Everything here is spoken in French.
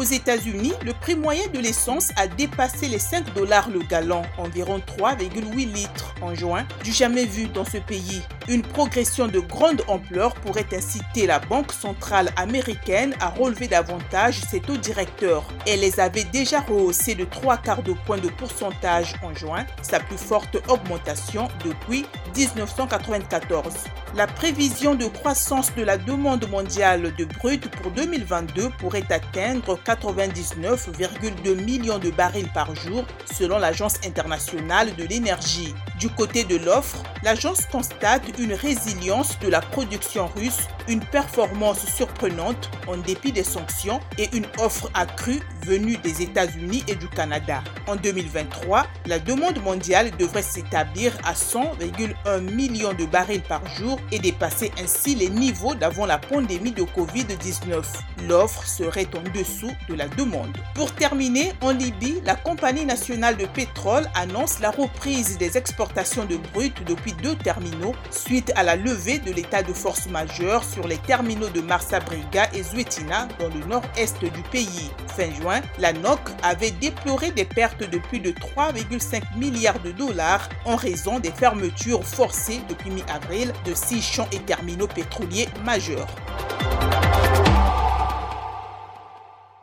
Aux États-Unis, le prix moyen de l'essence a dépassé les 5 dollars le gallon, environ 3,8 litres en juin, du jamais vu dans ce pays. Une progression de grande ampleur pourrait inciter la Banque centrale américaine à relever davantage ses taux directeurs. Elle les avait déjà rehaussés de 3 quarts de point de pourcentage en juin, sa plus forte augmentation depuis 1994. La prévision de croissance de la demande mondiale de brut pour 2022 pourrait atteindre 99,2 millions de barils par jour selon l'Agence internationale de l'énergie. Du côté de l'offre, l'agence constate une résilience de la production russe, une performance surprenante en dépit des sanctions et une offre accrue venue des États-Unis et du Canada. En 2023, la demande mondiale devrait s'établir à 100,1 millions de barils par jour et dépasser ainsi les niveaux d'avant la pandémie de Covid-19. L'offre serait en dessous de la demande. Pour terminer, en Libye, la compagnie nationale de pétrole annonce la reprise des exportations de brut depuis deux terminaux suite à la levée de l'état de force majeure sur les terminaux de Marsa-Briga et Zuetina dans le nord-est du pays. Fin juin, la NOC avait déploré des pertes de plus de 3,5 milliards de dollars en raison des fermetures forcées depuis mi-avril de six champs et terminaux pétroliers majeurs.